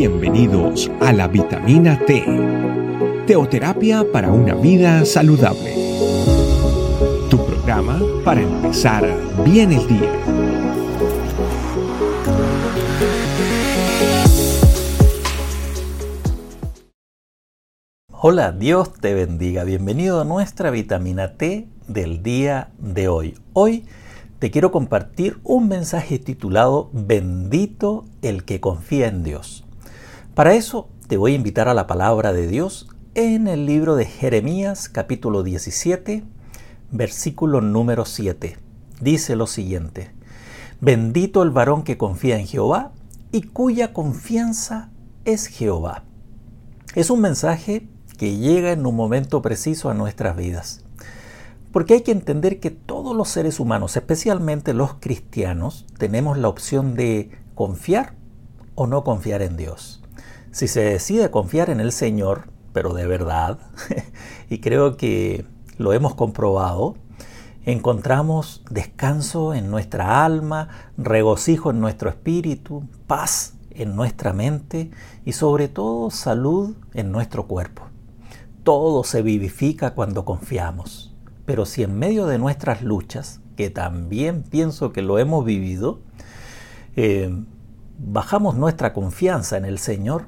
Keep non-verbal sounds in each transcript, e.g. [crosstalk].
Bienvenidos a la vitamina T, teoterapia para una vida saludable. Tu programa para empezar bien el día. Hola, Dios te bendiga. Bienvenido a nuestra vitamina T del día de hoy. Hoy te quiero compartir un mensaje titulado Bendito el que confía en Dios. Para eso te voy a invitar a la palabra de Dios en el libro de Jeremías capítulo 17, versículo número 7. Dice lo siguiente, Bendito el varón que confía en Jehová y cuya confianza es Jehová. Es un mensaje que llega en un momento preciso a nuestras vidas. Porque hay que entender que todos los seres humanos, especialmente los cristianos, tenemos la opción de confiar o no confiar en Dios. Si se decide confiar en el Señor, pero de verdad, [laughs] y creo que lo hemos comprobado, encontramos descanso en nuestra alma, regocijo en nuestro espíritu, paz en nuestra mente y sobre todo salud en nuestro cuerpo. Todo se vivifica cuando confiamos. Pero si en medio de nuestras luchas, que también pienso que lo hemos vivido, eh, bajamos nuestra confianza en el Señor,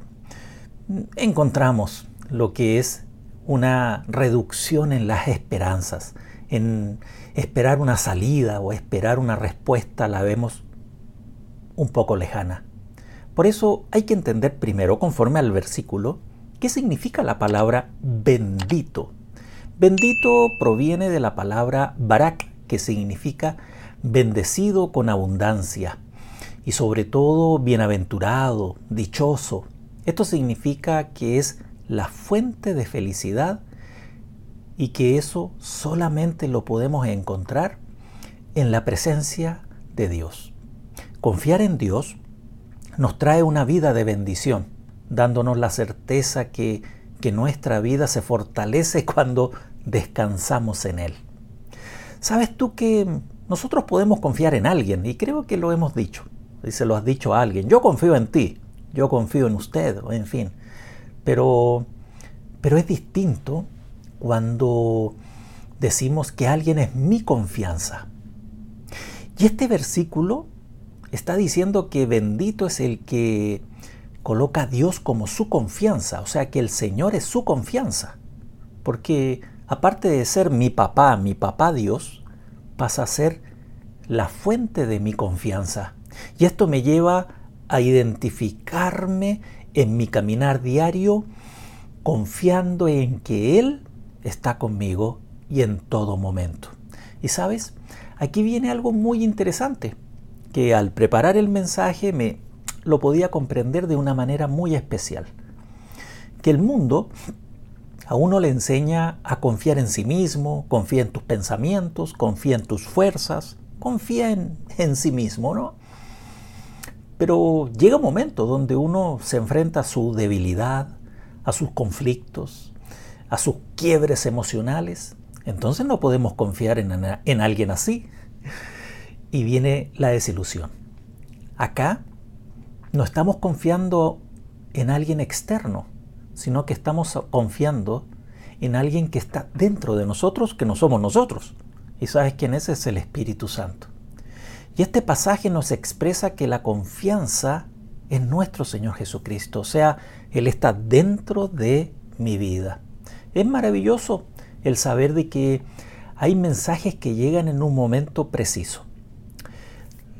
encontramos lo que es una reducción en las esperanzas, en esperar una salida o esperar una respuesta la vemos un poco lejana. Por eso hay que entender primero, conforme al versículo, qué significa la palabra bendito. Bendito proviene de la palabra barak, que significa bendecido con abundancia y sobre todo bienaventurado, dichoso. Esto significa que es la fuente de felicidad y que eso solamente lo podemos encontrar en la presencia de Dios. Confiar en Dios nos trae una vida de bendición, dándonos la certeza que, que nuestra vida se fortalece [laughs] cuando descansamos en Él. ¿Sabes tú que nosotros podemos confiar en alguien? Y creo que lo hemos dicho. Y se lo has dicho a alguien. Yo confío en ti. Yo confío en usted. En fin. Pero, pero es distinto cuando decimos que alguien es mi confianza. Y este versículo está diciendo que bendito es el que coloca a Dios como su confianza, o sea que el Señor es su confianza, porque aparte de ser mi papá, mi papá Dios, pasa a ser la fuente de mi confianza. Y esto me lleva a identificarme en mi caminar diario, confiando en que Él está conmigo y en todo momento. Y sabes, aquí viene algo muy interesante, que al preparar el mensaje me lo podía comprender de una manera muy especial. Que el mundo a uno le enseña a confiar en sí mismo, confía en tus pensamientos, confía en tus fuerzas, confía en, en sí mismo, ¿no? Pero llega un momento donde uno se enfrenta a su debilidad, a sus conflictos, a sus quiebres emocionales. Entonces no podemos confiar en, en alguien así. Y viene la desilusión. Acá no estamos confiando en alguien externo, sino que estamos confiando en alguien que está dentro de nosotros, que no somos nosotros. ¿Y sabes quién es? Es el Espíritu Santo. Y este pasaje nos expresa que la confianza en nuestro Señor Jesucristo, o sea, Él está dentro de mi vida. Es maravilloso el saber de que hay mensajes que llegan en un momento preciso.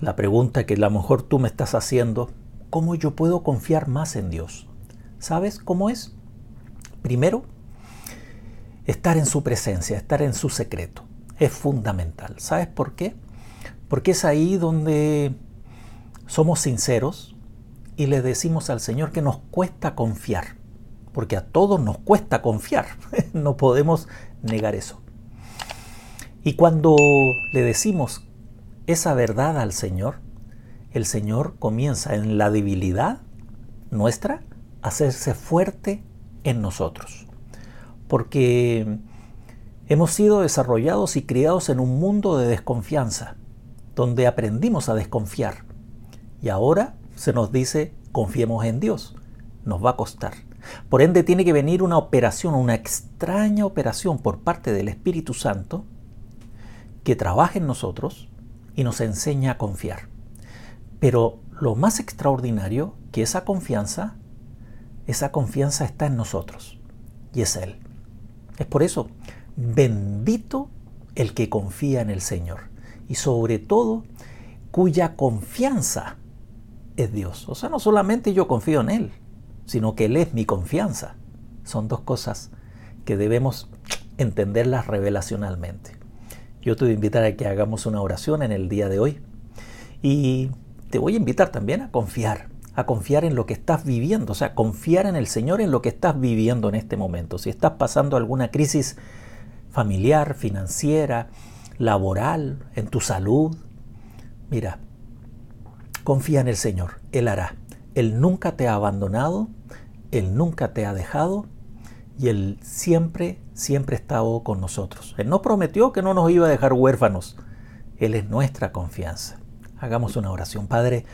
La pregunta que a lo mejor tú me estás haciendo, ¿cómo yo puedo confiar más en Dios? ¿Sabes cómo es? Primero, estar en su presencia, estar en su secreto. Es fundamental. ¿Sabes por qué? Porque es ahí donde somos sinceros y le decimos al Señor que nos cuesta confiar. Porque a todos nos cuesta confiar. [laughs] no podemos negar eso. Y cuando le decimos esa verdad al Señor, el Señor comienza en la debilidad nuestra hacerse fuerte en nosotros. Porque hemos sido desarrollados y criados en un mundo de desconfianza, donde aprendimos a desconfiar. Y ahora se nos dice, confiemos en Dios. nos va a costar. Por ende tiene que venir una operación, una extraña operación por parte del Espíritu Santo que trabaje en nosotros y nos enseña a confiar. Pero lo más extraordinario que esa confianza, esa confianza está en nosotros y es Él. Es por eso, bendito el que confía en el Señor y sobre todo cuya confianza es Dios. O sea, no solamente yo confío en Él, sino que Él es mi confianza. Son dos cosas que debemos entenderlas revelacionalmente. Yo te voy a invitar a que hagamos una oración en el día de hoy y te voy a invitar también a confiar, a confiar en lo que estás viviendo, o sea, confiar en el Señor en lo que estás viviendo en este momento. Si estás pasando alguna crisis familiar, financiera, laboral, en tu salud, mira, confía en el Señor, Él hará. Él nunca te ha abandonado, Él nunca te ha dejado y Él siempre, siempre ha estado con nosotros. Él no prometió que no nos iba a dejar huérfanos. Él es nuestra confianza. Hagamos una oración. Padre,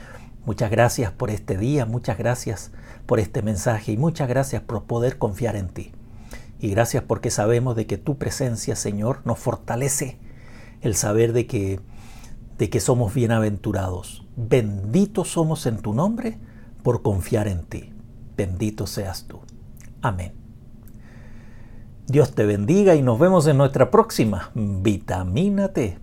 muchas gracias por este día, muchas gracias por este mensaje y muchas gracias por poder confiar en ti. Y gracias porque sabemos de que tu presencia, Señor, nos fortalece el saber de que de que somos bienaventurados. Benditos somos en tu nombre por confiar en ti. Bendito seas tú. Amén. Dios te bendiga y nos vemos en nuestra próxima Vitamina T.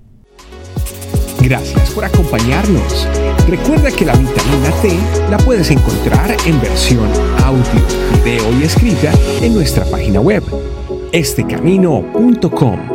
Gracias por acompañarnos. Recuerda que la vitamina T la puedes encontrar en versión audio, video y escrita en nuestra página web, estecamino.com.